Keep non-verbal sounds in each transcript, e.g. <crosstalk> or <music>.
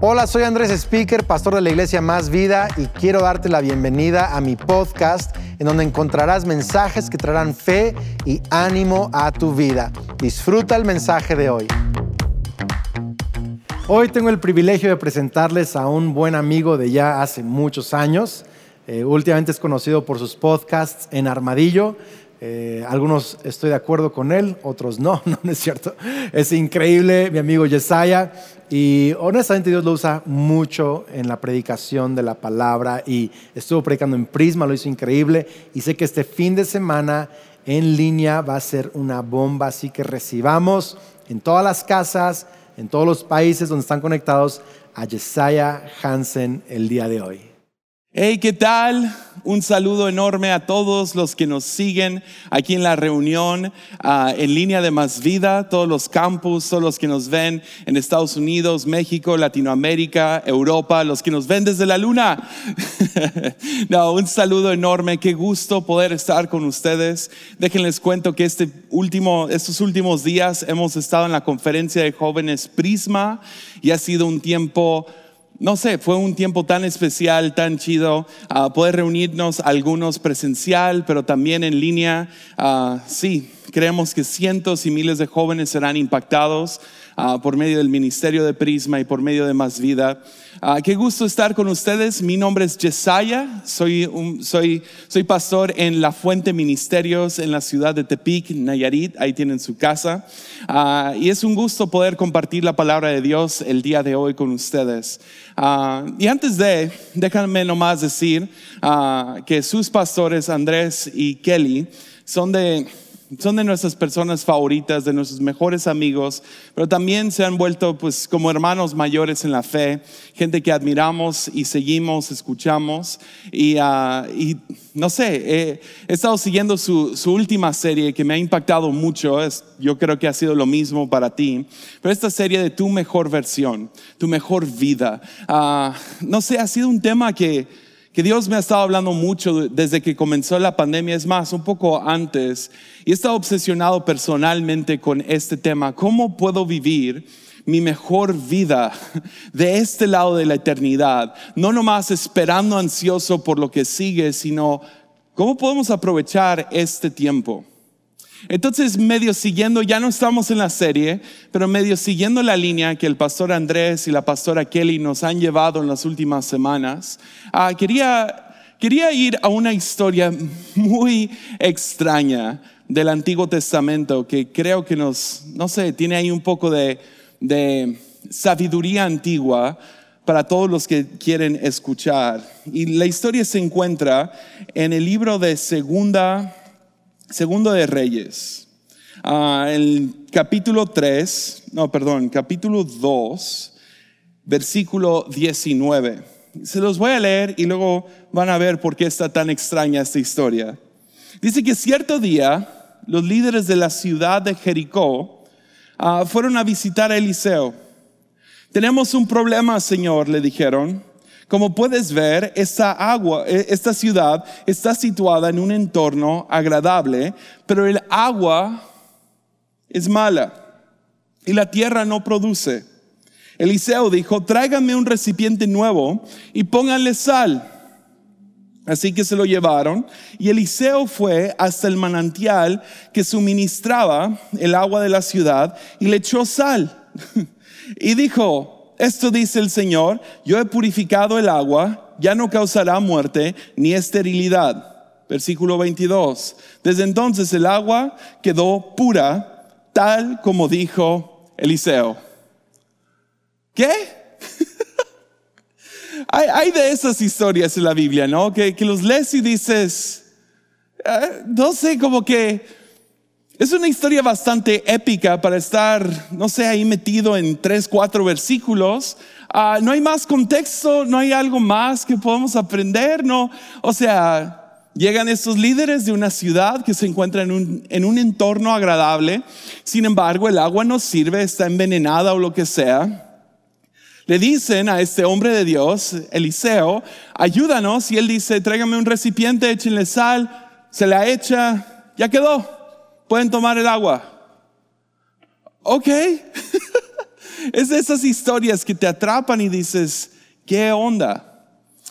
Hola, soy Andrés Speaker, pastor de la iglesia Más Vida y quiero darte la bienvenida a mi podcast en donde encontrarás mensajes que traerán fe y ánimo a tu vida. Disfruta el mensaje de hoy. Hoy tengo el privilegio de presentarles a un buen amigo de ya hace muchos años. Eh, últimamente es conocido por sus podcasts en Armadillo. Eh, algunos estoy de acuerdo con él, otros <laughs> no, no, es cierto. Es increíble, mi amigo Yesaya, y honestamente Dios lo usa mucho en la predicación de la palabra y estuvo predicando en Prisma, lo hizo increíble, y sé que este fin de semana en línea va a ser una bomba, así que recibamos en todas las casas, en todos los países donde están conectados a Yesaya Hansen el día de hoy. Hey, ¿qué tal? Un saludo enorme a todos los que nos siguen aquí en la reunión ah, en línea de Más Vida, todos los campus, todos los que nos ven en Estados Unidos, México, Latinoamérica, Europa, los que nos ven desde la luna. <laughs> no, un saludo enorme, qué gusto poder estar con ustedes. Déjenles cuento que este último, estos últimos días hemos estado en la conferencia de jóvenes Prisma y ha sido un tiempo no sé, fue un tiempo tan especial, tan chido, uh, poder reunirnos algunos presencial, pero también en línea. Uh, sí, creemos que cientos y miles de jóvenes serán impactados uh, por medio del ministerio de Prisma y por medio de Más Vida. Ah, qué gusto estar con ustedes. Mi nombre es Jesaya, soy, soy, soy pastor en La Fuente Ministerios en la ciudad de Tepic, Nayarit. Ahí tienen su casa. Ah, y es un gusto poder compartir la palabra de Dios el día de hoy con ustedes. Ah, y antes de, déjenme nomás decir que sus pastores, Andrés y Kelly, son de son de nuestras personas favoritas, de nuestros mejores amigos, pero también se han vuelto pues como hermanos mayores en la fe, gente que admiramos y seguimos, escuchamos. Y, ah, no sé, he estado siguiendo su, última serie que me ha impactado mucho, es, yo creo que ha sido lo mismo para ti, pero esta serie de tu mejor versión, tu mejor vida, ah, no sé, ha sido un tema que que Dios me ha estado hablando mucho desde que comenzó la pandemia, es más, un poco antes, y he estado obsesionado personalmente con este tema, ¿cómo puedo vivir? mi mejor vida <laughs> de este lado de la eternidad, no nomás esperando ansioso por lo que sigue, sino cómo podemos aprovechar este tiempo. Entonces, medio siguiendo, ya no estamos en la serie, pero medio siguiendo la línea que el pastor Andrés y la pastora Kelly nos han llevado en las últimas semanas, ah, quería, quería ir a una historia muy extraña del Antiguo Testamento que creo que nos, no sé, tiene ahí un poco de, de sabiduría antigua para todos los que quieren escuchar. Y la historia se encuentra en el libro de Segunda Segundo de Reyes, uh, el capítulo 3, no, perdón, capítulo 2, versículo 19. Se los voy a leer y luego van a ver por qué está tan extraña esta historia. Dice que cierto día los líderes de la ciudad de Jericó ah, fueron a visitar a Eliseo. Tenemos un problema, Señor, le dijeron. Como puedes ver, esta agua, e, esta ciudad está situada en un entorno agradable, pero el agua es mala y la tierra no produce. Eliseo dijo, tráiganme un recipiente nuevo y pónganle sal. Así que se lo llevaron y Eliseo fue hasta el manantial que suministraba el agua de la ciudad y le echó sal. <laughs> y dijo, esto dice el Señor, yo he purificado el agua, ya no causará muerte ni esterilidad. Versículo 22. Desde entonces el agua quedó pura, tal como dijo Eliseo. ¿Qué? <laughs> hay, de esas historias en la Biblia, ¿no? Que, los lees y dices, eh, no sé, como que es una historia bastante épica para estar, no sé, ahí metido en tres, cuatro versículos. Ah, no hay más contexto, no hay algo más que podamos aprender, no. O sea, llegan estos líderes de una ciudad que se encuentra en un, en un entorno agradable. Sin embargo, el agua no sirve, está envenenada o lo que sea. Le dicen a este hombre de Dios, Eliseo, ayúdanos. Y él dice, tráigame un recipiente, échenle sal. Se la echa, ya quedó pueden tomar el agua. Ok. <laughs> es de esas historias que te atrapan y dices, ¿qué onda?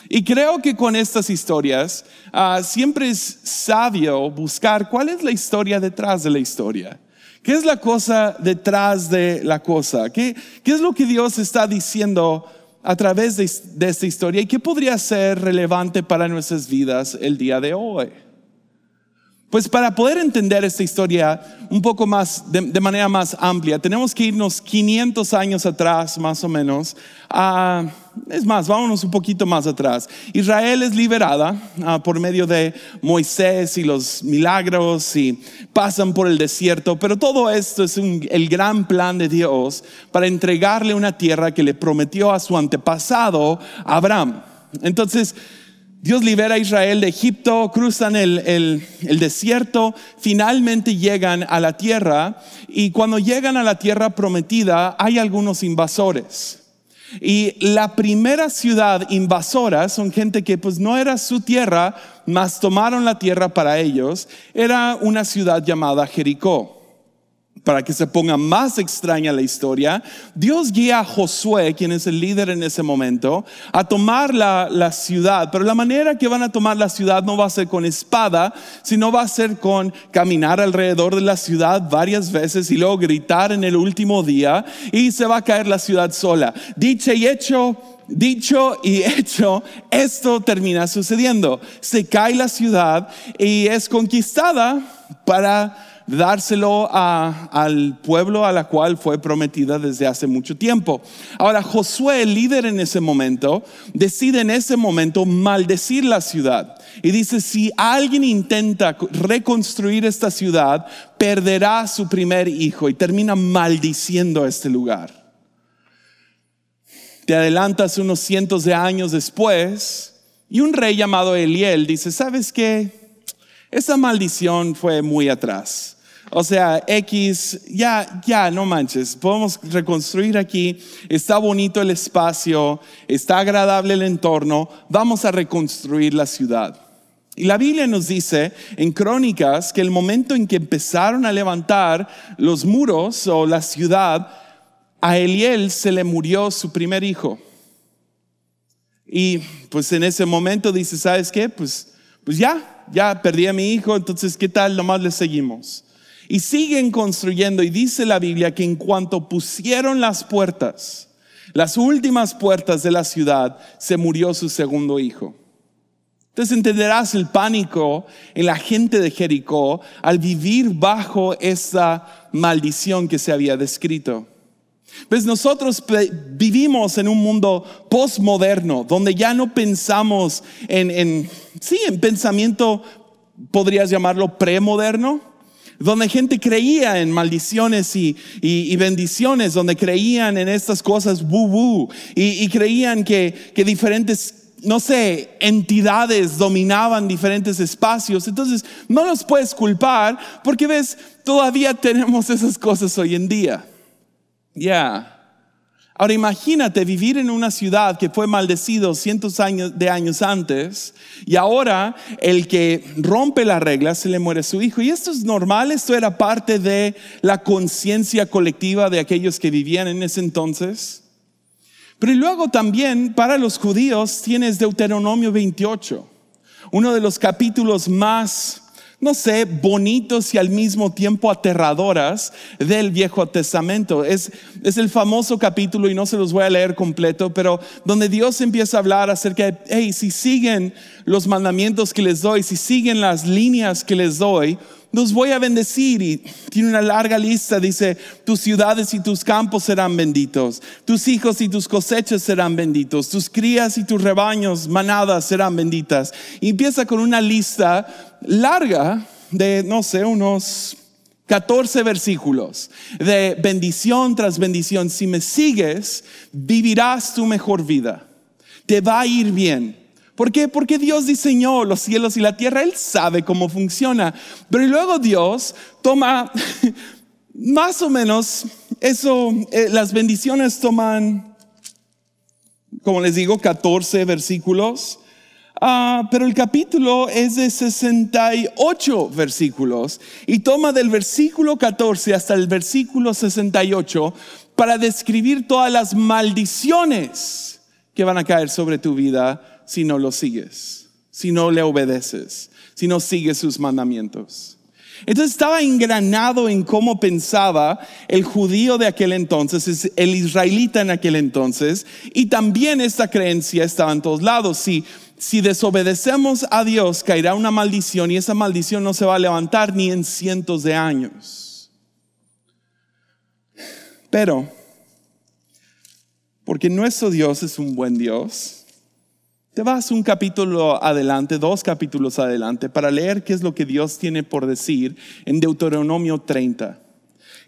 Y creo que con estas historias ah, siempre es sabio buscar cuál es la historia detrás de la historia. ¿Qué es la cosa detrás de la cosa? ¿Qué, qué es lo que Dios está diciendo a través de, de esta historia y qué podría ser relevante para nuestras vidas el día de hoy? Pues para poder entender esta historia un poco más, de, manera más amplia, tenemos que irnos 500 años atrás, más o menos. es más, vámonos un poquito más atrás. Israel es liberada ah, por medio de Moisés y los milagros y pasan por el desierto, pero todo esto es el gran plan de Dios para entregarle una tierra que le prometió a su antepasado, Abraham. Entonces, Dios libera a Israel de Egipto, cruzan el, desierto, finalmente llegan a la tierra y cuando llegan a la tierra prometida hay algunos invasores. Y la primera ciudad invasora son gente que pues no era su tierra, mas tomaron la tierra para ellos, era una ciudad llamada Jericó para que se ponga más extraña la historia, Dios guía a Josué, quien es el líder en ese momento, a tomar la, ciudad. Pero la manera que van a tomar la ciudad no va a ser con espada, sino va a ser con caminar alrededor de la ciudad varias veces y luego gritar en el último día y se va a caer la ciudad sola. Dicho y hecho, dicho y hecho, esto termina sucediendo. Se cae la ciudad y es conquistada para dárselo al pueblo a la cual fue prometida desde hace mucho tiempo. Ahora, Josué, el líder en ese momento, decide en ese momento maldecir la ciudad. Y dice, si alguien intenta reconstruir esta ciudad, perderá su primer hijo y termina maldiciendo este lugar. Te adelantas unos cientos de años después y un rey llamado Eliel dice, ¿sabes qué? Esa maldición fue muy atrás. O sea, X, ya, ya, no manches, podemos reconstruir aquí, está bonito el espacio, está agradable el entorno, vamos a reconstruir la ciudad. Y la Biblia nos dice en Crónicas que el momento en que empezaron a levantar los muros o la ciudad, a Eliel se le murió su primer hijo. Y pues en ese momento dice, ¿sabes qué? Pues, pues ya, ya perdí a mi hijo, entonces ¿qué tal? Nomás le seguimos. Y siguen construyendo y dice la Biblia que en cuanto pusieron las puertas, las últimas puertas de la ciudad, se murió su segundo hijo. Entonces entenderás el pánico en la gente de Jericó al vivir bajo esa maldición que se había descrito. Pues nosotros vivimos en un mundo postmoderno donde ya no pensamos en, en sí, en pensamiento, podrías llamarlo premoderno, donde gente creía en maldiciones y, bendiciones, donde creían en estas cosas woo y, creían que, que diferentes no sé, entidades dominaban diferentes espacios. Entonces, no los puedes culpar porque ves, todavía tenemos esas cosas hoy en día. Ya. Ahora imagínate vivir en una ciudad que fue maldecido cientos de años antes y ahora el que rompe las reglas se le muere su hijo. Y esto es normal, esto era parte de la conciencia colectiva de aquellos que vivían en ese entonces. Pero luego también para los judíos tienes Deuteronomio 28, uno de los capítulos más no sé, bonitos y al mismo tiempo aterradoras del Viejo Testamento. Es, es el famoso capítulo, y no se los voy a leer completo, pero donde Dios empieza a hablar acerca de, hey, si siguen los mandamientos que les doy, si siguen las líneas que les doy, los voy a bendecir. Y tiene una larga lista, dice, tus ciudades y tus campos serán benditos, tus hijos y tus cosechas serán benditos, tus crías y tus rebaños, manadas serán benditas. Y empieza con una lista larga de, no sé, unos 14 versículos de bendición tras bendición. Si me sigues, vivirás tu mejor vida. Te va a ir bien. ¿Por qué? Porque Dios diseñó los cielos y la tierra, Él sabe cómo funciona. Pero luego Dios toma <laughs> más o menos eso, eh, las bendiciones toman, como les digo, 14 versículos. Ah, pero el capítulo es de 68 versículos y toma del versículo 14 hasta el versículo 68 para describir todas las maldiciones que van a caer sobre tu vida si no lo sigues, si no le obedeces, si no sigues sus mandamientos. Entonces estaba engranado en cómo pensaba el judío de aquel entonces, el israelita en aquel entonces, y también esta creencia estaba en todos lados. Si, si desobedecemos a Dios, caerá una maldición y esa maldición no se va a levantar ni en cientos de años. Pero, porque nuestro Dios es un buen Dios, te vas un capítulo adelante, dos capítulos adelante, para leer qué es lo que Dios tiene por decir en Deuteronomio 30.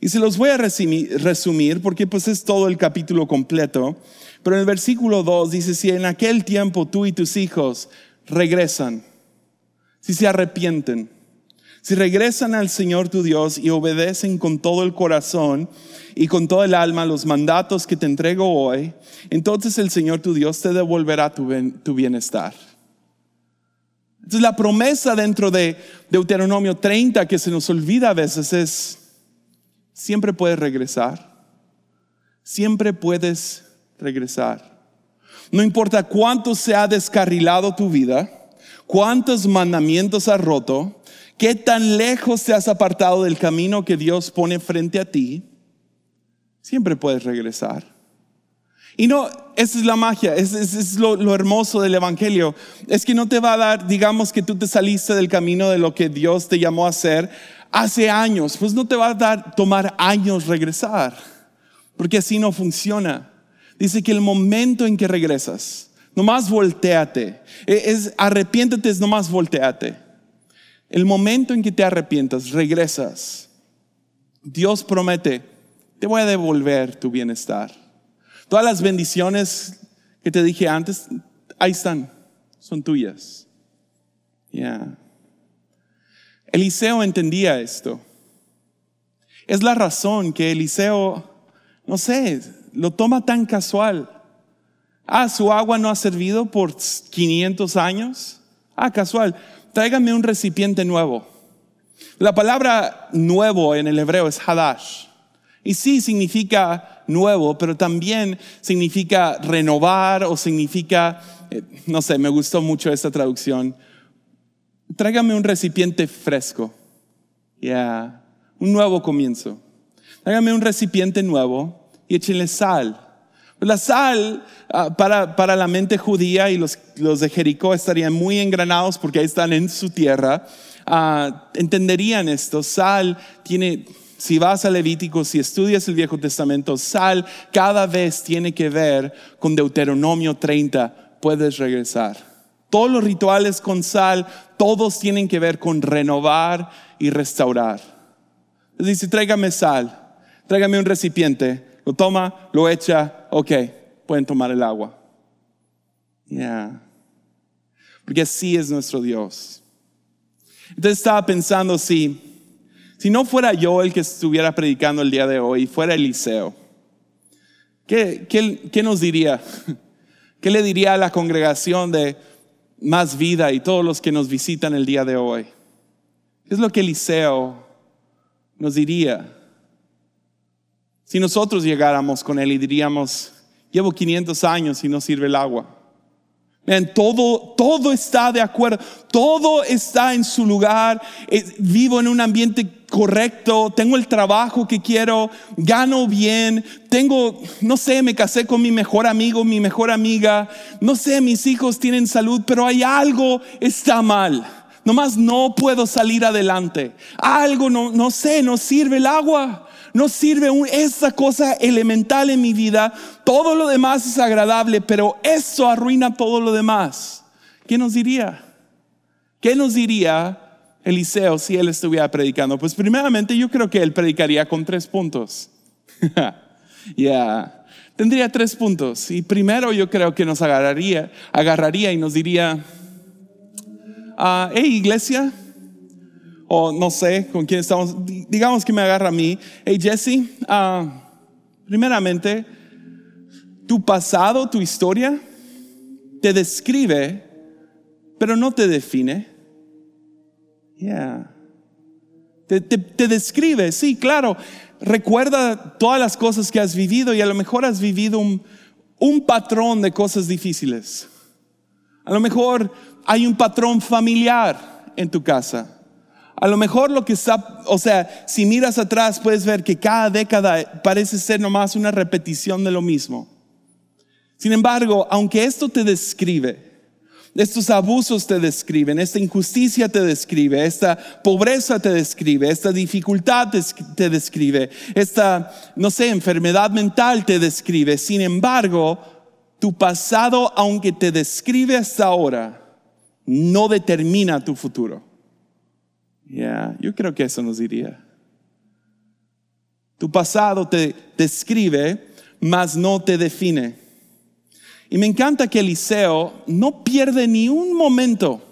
Y se los voy a resumir porque pues es todo el capítulo completo. Pero en el versículo 2 dice, si en aquel tiempo tú y tus hijos regresan, si se arrepienten, si regresan al Señor tu Dios y obedecen con todo el corazón y con todo el alma los mandatos que te entrego hoy, entonces el Señor tu Dios te devolverá tu, bienestar. Entonces la promesa dentro de Deuteronomio 30 que se nos olvida a veces es, siempre puedes regresar, siempre puedes regresar. No importa cuánto se ha descarrilado tu vida, cuántos mandamientos has roto, qué tan lejos te has apartado del camino que Dios pone frente a ti, siempre puedes regresar. Y no, esa es la magia, es, lo, hermoso del Evangelio. Es que no te va a dar, digamos que tú te saliste del camino de lo que Dios te llamó a hacer hace años, pues no te va a dar tomar años regresar, porque así no funciona. Dice que el momento en que regresas, nomás volteate, e, es, arrepiéntete, es nomás volteate. El momento en que te arrepientas, regresas. Dios promete, te voy a devolver tu bienestar. Todas las bendiciones que te dije antes, ahí están, son tuyas. Ya. Eliseo entendía esto. Es la razón que Eliseo, no sé, lo toma tan casual. Ah, su agua no ha servido por 500 años. Ah, casual tráigame un recipiente nuevo. La palabra nuevo en el hebreo es hadash. Y sí significa nuevo, pero también significa renovar o significa, eh, no sé, me gustó mucho esta traducción. Tráigame un recipiente fresco. Ya, un nuevo comienzo. Tráigame un recipiente nuevo y échenle sal la sal ah, para, para, la mente judía y los, los, de Jericó estarían muy engranados porque ahí están en su tierra. Ah, entenderían esto. Sal tiene, si vas a Levítico, si estudias el Viejo Testamento, sal cada vez tiene que ver con Deuteronomio 30. Puedes regresar. Todos los rituales con sal, todos tienen que ver con renovar y restaurar. Dice, tráigame sal, tráigame un recipiente lo toma, lo echa, ok, pueden tomar el agua. Ya. Porque así es nuestro Dios. Entonces estaba pensando si, si no fuera yo el que estuviera predicando el día de hoy, fuera Eliseo, ¿qué, qué, qué nos diría? <laughs> ¿Qué le diría a la congregación de más vida y todos los que nos visitan el día de hoy? ¿Qué es lo que Eliseo nos diría? Si nosotros llegáramos con él y diríamos, llevo 500 años y no sirve el agua. todo, todo está de acuerdo, todo está en su lugar, vivo en un ambiente correcto, tengo el trabajo que quiero, gano bien, tengo, no sé, me casé con mi mejor amigo, mi mejor amiga, no sé, mis hijos tienen salud, pero hay algo está mal. Nomás no puedo salir adelante. Algo no, no sé, no sirve el agua no sirve esa cosa elemental en mi vida, todo lo demás es agradable, pero eso arruina todo lo demás. ¿Qué nos diría? ¿Qué nos diría Eliseo si él estuviera predicando? Pues primeramente yo creo que él predicaría con tres puntos. <laughs> Ya, tendría tres puntos. Y primero yo creo que nos agarraría, agarraría y nos diría, ah, hey iglesia, o no sé con quién estamos, digamos que me agarra a mí, hey Jesse, ah, primeramente, tu pasado, tu historia, te describe, pero no te define. Yeah. Te, te, describe, sí, claro. recuerda todas las cosas que has vivido y a lo mejor has vivido un, un patrón de cosas difíciles. A lo mejor hay un patrón familiar en tu casa. A lo mejor lo que está, o sea, si miras atrás puedes ver que cada década parece ser nomás una repetición de lo mismo. Sin embargo, aunque esto te describe, estos abusos te describen, esta injusticia te describe, esta pobreza te describe, esta dificultad te describe, esta, no sé, enfermedad mental te describe. Sin embargo, tu pasado, aunque te describe hasta ahora, no determina tu futuro. Ya, yo creo que eso nos diría. Tu pasado te describe, mas no te define. Y me encanta que Eliseo no pierde ni un momento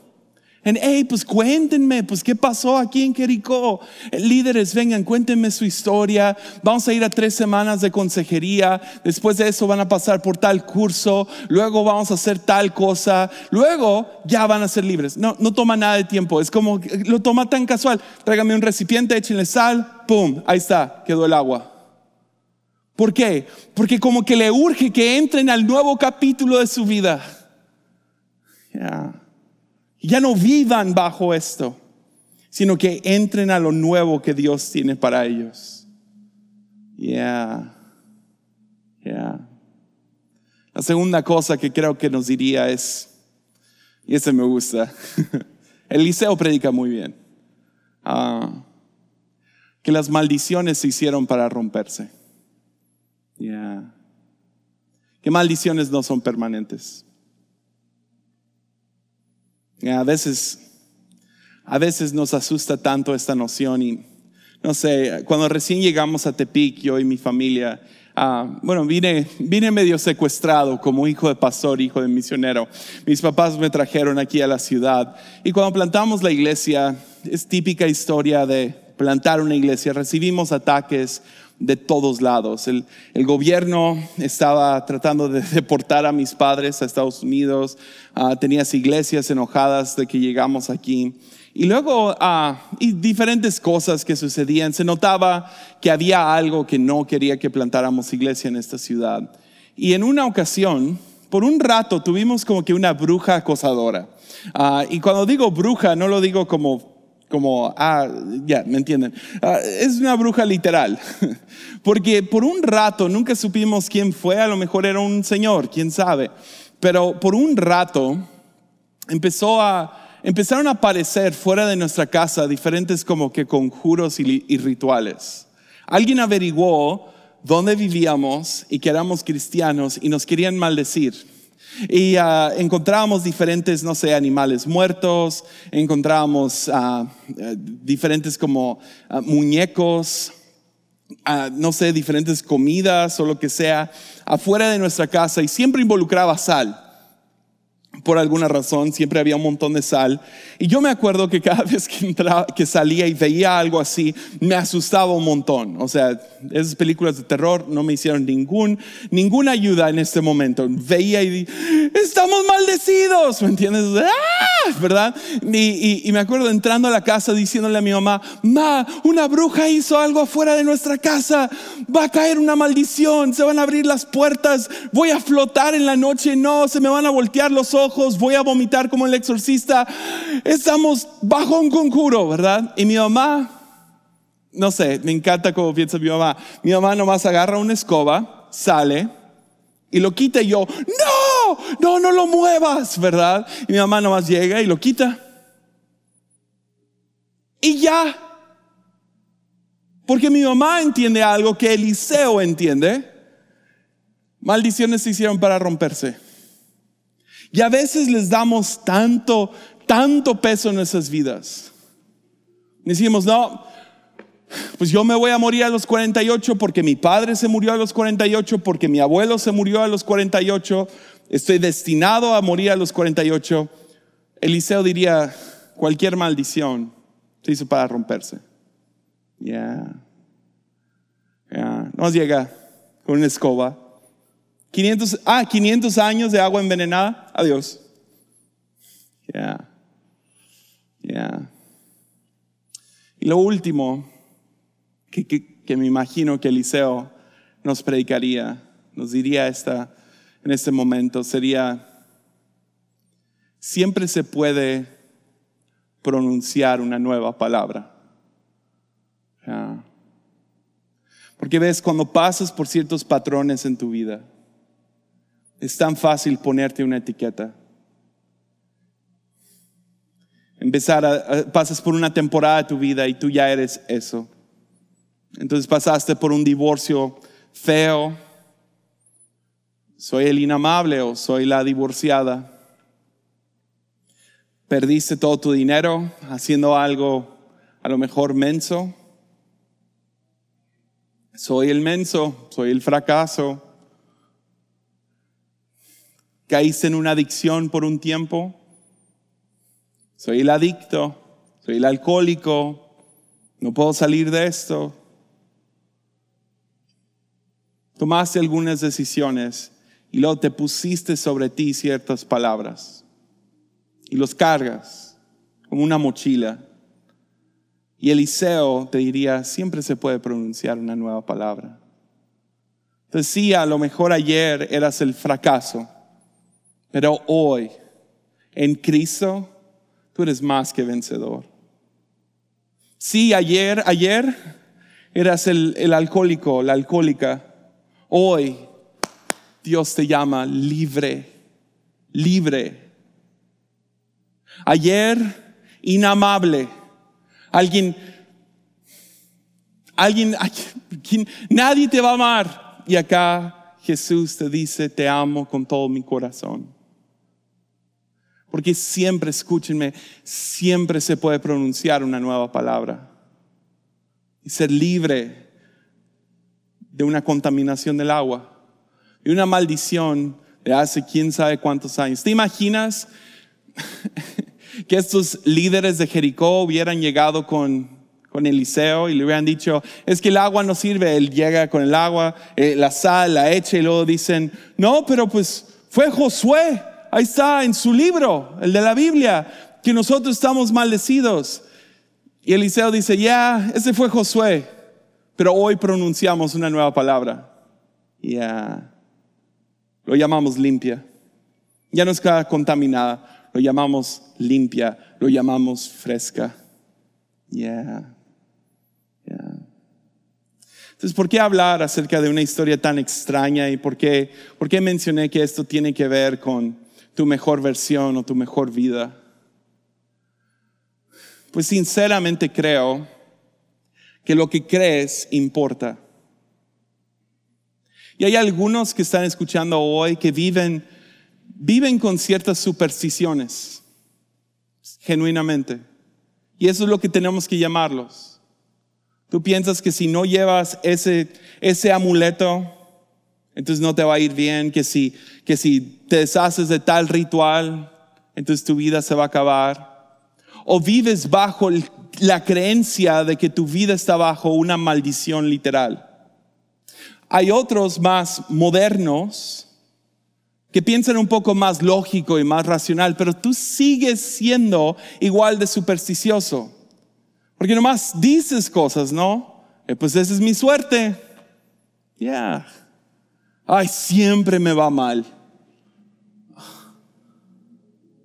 en, hey, pues cuéntenme, pues qué pasó aquí en Jericó. Líderes, vengan, cuéntenme su historia. Vamos a ir a tres semanas de consejería. Después de eso van a pasar por tal curso. Luego vamos a hacer tal cosa. Luego ya van a ser libres. No, no toma nada de tiempo. Es como, lo toma tan casual. Tráigame un recipiente, échenle sal, pum, ahí está, quedó el agua. ¿Por qué? Porque como que le urge que entren al nuevo capítulo de su vida. Ya no vivan bajo esto, sino que entren a lo nuevo que Dios tiene para ellos. Yeah. Yeah. La segunda cosa que creo que nos diría es, y ese me gusta, <laughs> Eliseo predica muy bien, ah, que las maldiciones se hicieron para romperse. Yeah. Que maldiciones no son permanentes. A veces, a veces nos asusta tanto esta noción y no sé, cuando recién llegamos a Tepic, yo y mi familia, ah, bueno, vine, vine medio secuestrado como hijo de pastor, hijo de misionero. Mis papás me trajeron aquí a la ciudad y cuando plantamos la iglesia, es típica historia de plantar una iglesia, recibimos ataques, de todos lados. El, gobierno estaba tratando de <laughs> deportar a mis padres a Estados Unidos, uh, tenías iglesias enojadas de que llegamos aquí. Y luego, y diferentes cosas que sucedían. Se notaba que había algo que no quería que plantáramos iglesia en esta ciudad. Y en una ocasión, por un rato, tuvimos como que una bruja acosadora. Ah, y cuando digo bruja, no lo digo como como, ah, ya, me entienden. Ah, es una bruja literal, <laughs> porque por un rato nunca supimos quién fue, a lo mejor era un señor, quién sabe, pero por un rato empezó a, empezaron a aparecer fuera de nuestra casa diferentes como que conjuros y, y rituales. Alguien averiguó dónde vivíamos y que éramos cristianos y nos querían maldecir. Y uh, encontrábamos diferentes, no sé, animales muertos, encontrábamos uh, diferentes como uh, muñecos, no sé, diferentes comidas o lo que sea, afuera de nuestra casa y siempre involucraba sal por alguna razón, siempre había un montón de sal. Y yo me acuerdo que cada <laughs> vez que, salía y veía algo así, me asustaba un montón. O sea, esas películas de terror no me hicieron ningún, ninguna ayuda en este momento. Veía y estamos maldecidos, ¿me entiendes? ¡Ah! ¿Verdad? Y, y, me acuerdo entrando a la casa diciéndole a mi mamá, ma, una bruja hizo algo afuera de nuestra casa, va a caer una maldición, se van a abrir las puertas, voy a flotar en la noche, no, se me van a voltear los ojos voy a vomitar como el exorcista. Estamos bajo un conjuro, ¿verdad? Y mi mamá, no sé, me encanta cómo piensa mi mamá. Mi mamá nomás agarra una escoba, sale y lo quita y yo, no, no, no lo muevas, ¿verdad? Y mi mamá nomás llega y lo quita. Y ya. Porque mi mamá entiende algo que Eliseo entiende. Maldiciones se hicieron para romperse. Y a veces les damos tanto, tanto peso en nuestras vidas. Decimos, no, pues yo me voy a morir a los 48 porque mi padre se murió a los 48, porque mi abuelo se murió a los 48, estoy destinado a morir a los 48. Eliseo diría, cualquier maldición se hizo para romperse. Ya. Ya. Nos llega con una escoba 500, ah, 500 años de agua envenenada. Adiós. Ya. Ya. Y lo último que, que me imagino que Eliseo nos predicaría, nos diría esta, en este momento, sería, siempre se puede pronunciar una nueva palabra. Porque ves, cuando pasas por ciertos patrones en tu vida, es tan fácil ponerte una etiqueta. Empezar a, pasas por una temporada de tu vida y tú ya eres eso. Entonces pasaste por un divorcio feo. Soy el inamable o soy la divorciada. Perdiste todo tu dinero haciendo algo a lo mejor menso. Soy el menso, soy el fracaso. Caíste en una adicción por un tiempo. Soy el adicto, soy el alcohólico, no puedo salir de esto. Tomaste algunas decisiones y luego te pusiste sobre ti ciertas palabras y los cargas como una mochila. Y Eliseo te diría, siempre se puede pronunciar una nueva palabra. Sí, a lo mejor ayer eras el fracaso, pero hoy, en Cristo, tú eres más que vencedor. Sí, ayer, ayer eras el, el alcohólico, la alcohólica. Hoy Dios te llama libre, libre. Ayer, inamable. Alguien, alguien, alguien, nadie te va a amar. Y acá Jesús te dice, te amo con todo mi corazón. Porque siempre, escúchenme, siempre se puede pronunciar una nueva palabra. Y ser libre de una contaminación del agua y una maldición de hace quién sabe cuántos años. ¿Te imaginas <laughs> que estos líderes de Jericó hubieran llegado con, con Eliseo y le hubieran dicho, es que el agua no sirve, él llega con el agua, eh, la sal, la echa y luego dicen, no, pero pues fue Josué Ahí está en su libro, el de la Biblia, que nosotros estamos maldecidos. Y Eliseo dice, ya, ese fue Josué, pero hoy pronunciamos una nueva palabra. Ya, lo llamamos limpia. Ya no está contaminada, lo llamamos limpia, lo llamamos fresca. Ya. Entonces, ¿por qué hablar acerca de una historia tan extraña y por qué, por qué mencioné que esto tiene que ver con tu mejor versión o tu mejor vida. Pues sinceramente creo que lo que crees importa. Y hay algunos que están escuchando hoy que viven, viven con ciertas supersticiones, genuinamente. Y eso es lo que tenemos que llamarlos. Tú piensas que si no llevas ese, ese amuleto, entonces no te va a ir bien, que si, que si te deshaces de tal ritual, entonces tu vida se va a acabar. O vives bajo la creencia de que tu vida está bajo una maldición literal. Hay otros más modernos que piensan un poco más lógico y más racional, pero tú sigues siendo igual de supersticioso. Porque nomás dices cosas, ¿no? Eh, pues esa es mi suerte. Ya ay, siempre me va mal.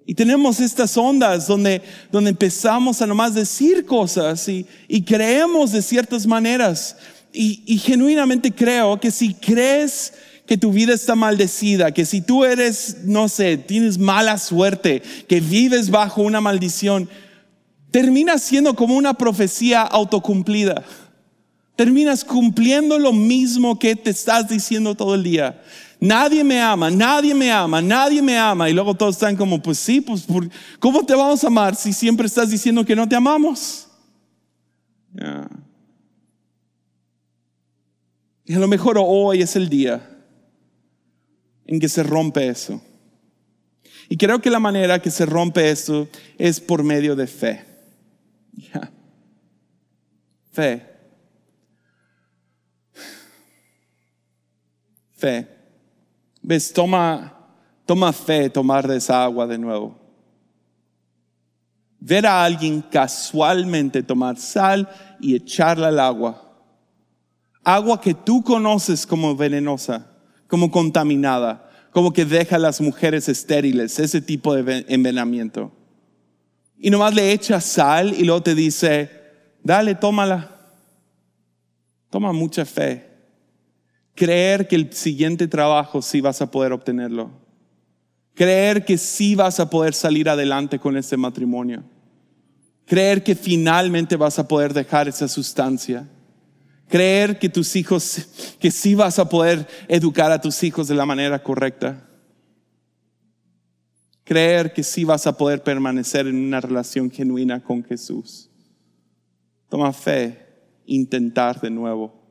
Y tenemos estas ondas donde, donde empezamos a nomás decir cosas y, creemos de ciertas maneras. Y, y, genuinamente creo que si crees que tu vida está maldecida, que si tú eres, no sé, tienes mala suerte, que vives bajo una maldición, termina siendo como una profecía autocumplida. Terminas cumpliendo lo mismo que te estás diciendo todo el día. Nadie me ama, nadie me ama, nadie me ama. Y luego todos están como, pues sí, pues ¿cómo te vamos a amar si siempre estás diciendo que no te amamos? Y a lo mejor hoy es el día en que se rompe eso. Y creo que la manera que se rompe eso es por medio de fe. Fe. Fe. ¿Ves? Toma, toma fe tomar de esa agua de nuevo. Ver a alguien casualmente tomar sal y echarla al agua Agua que tú conoces como venenosa, como contaminada, como que deja a las mujeres estériles, ese tipo de envenenamiento. Y nomás le echa sal y luego te dice, dale, tómala. Toma mucha fe. Creer que el siguiente trabajo sí vas a poder obtenerlo. Creer que sí vas a poder salir adelante con este matrimonio. Creer que finalmente vas a poder dejar esa sustancia. Creer que tus hijos, que sí vas a poder educar a tus hijos de la manera correcta. Creer que sí vas a poder permanecer en una relación genuina con Jesús. Toma fe, intentar de nuevo.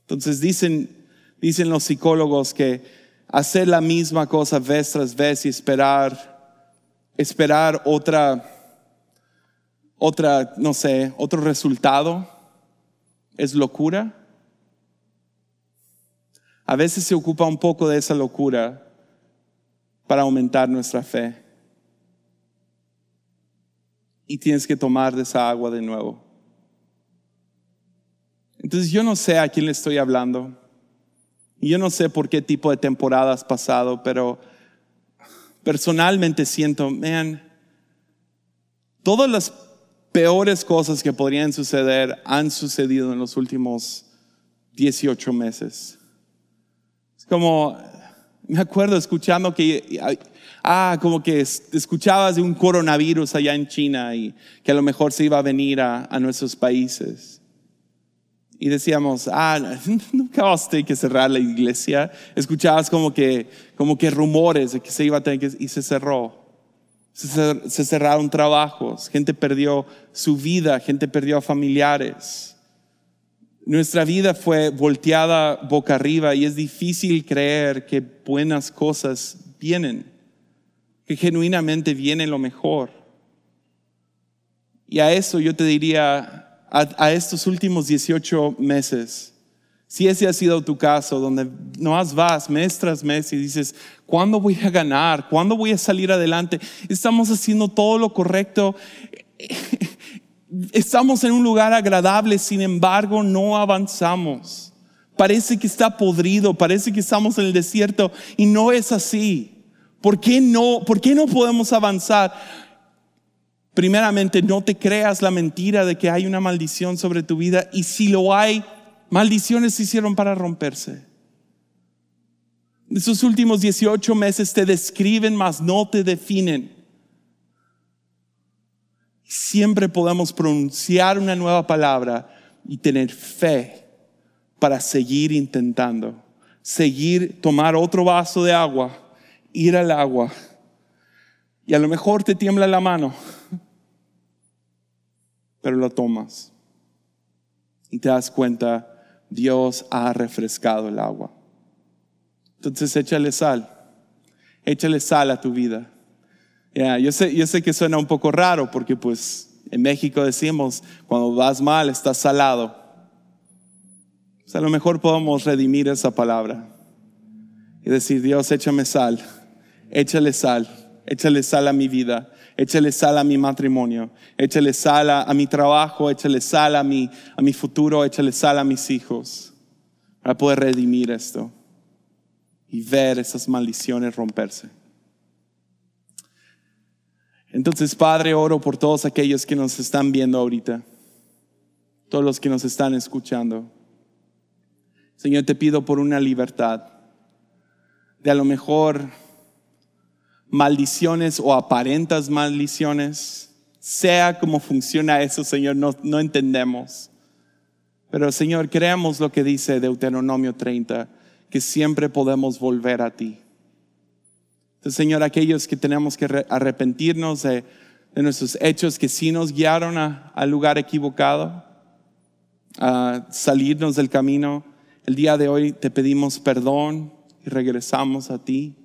Entonces dicen, dicen los psicólogos que hacer la misma cosa vez tras vez y esperar, esperar otra otra, no sé, otro resultado es locura. A veces se ocupa un poco de esa locura para aumentar nuestra fe. Y tienes que tomar de esa agua de nuevo. Entonces yo no sé a quién le estoy hablando. Y yo no sé por qué tipo de temporada has pasado, pero personalmente siento, man, todas las peores cosas que podrían suceder han sucedido en los últimos 18 meses. Es como, me acuerdo escuchando que, ah, como que escuchabas de un coronavirus allá en China y que a lo mejor se iba a venir a, nuestros países. Y decíamos, ah, <laughs> nunca vas a tener que cerrar la iglesia. Escuchabas como que, como que rumores de que se iba a tener que, y se cerró se cerraron trabajos, gente perdió su vida, gente perdió familiares. Nuestra vida fue volteada boca arriba y es difícil creer que buenas cosas vienen, que genuinamente viene lo mejor. Y a eso yo te diría, a, estos últimos 18 meses, si ese ha sido tu caso, donde no vas mes tras mes y dices, ¿cuándo voy a ganar? ¿Cuándo voy a salir adelante? Estamos haciendo todo lo correcto. <laughs> Estamos en un lugar agradable, sin embargo, no avanzamos. Parece que está podrido, parece que estamos en el desierto y no es así. ¿Por qué no, por qué no podemos avanzar? Primeramente, no te creas la mentira de que hay una maldición sobre tu vida y si lo hay, Maldiciones se hicieron para romperse. Esos últimos 18 meses te describen, mas no te definen. Siempre podemos pronunciar una nueva palabra y tener fe para seguir intentando, seguir, tomar otro vaso de agua, ir al agua. Y a lo mejor te tiembla la mano, pero lo tomas y te das cuenta Dios ha refrescado el agua. Entonces échale sal, échale sal a tu vida. yo, sé, yo sé que suena un poco raro porque pues en México decimos, cuando vas mal estás salado. a lo mejor podemos redimir esa palabra y decir, Dios, échame sal, échale sal, échale sal a mi vida, échale sal a mi matrimonio, échale sal a, mi trabajo, échale sal a mi, a mi futuro, échale sal a mis hijos, para poder redimir esto y ver esas maldiciones romperse. Entonces, Padre, oro por todos aquellos que nos están viendo ahorita, todos los que nos están escuchando. Señor, te pido por una libertad de a lo mejor maldiciones o aparentas maldiciones. Sea como funciona eso, Señor, no, entendemos. Pero Señor, creamos lo que dice Deuteronomio 30, que siempre podemos volver a ti. Entonces, Señor, aquellos que tenemos que arrepentirnos de, nuestros hechos que sí nos guiaron al lugar equivocado, a salirnos del camino, el día de hoy te pedimos perdón y regresamos a ti.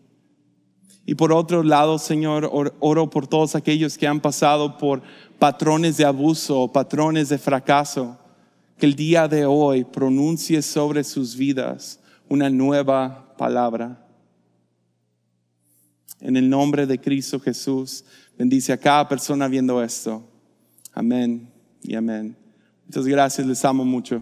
Y por otro lado, Señor, oro por todos aquellos que han pasado por patrones de abuso, patrones de fracaso, que el día de hoy pronuncie sobre sus vidas una nueva palabra. En el nombre de Cristo Jesús, bendice a cada persona viendo esto. Amén y amén. Muchas gracias, les amo mucho.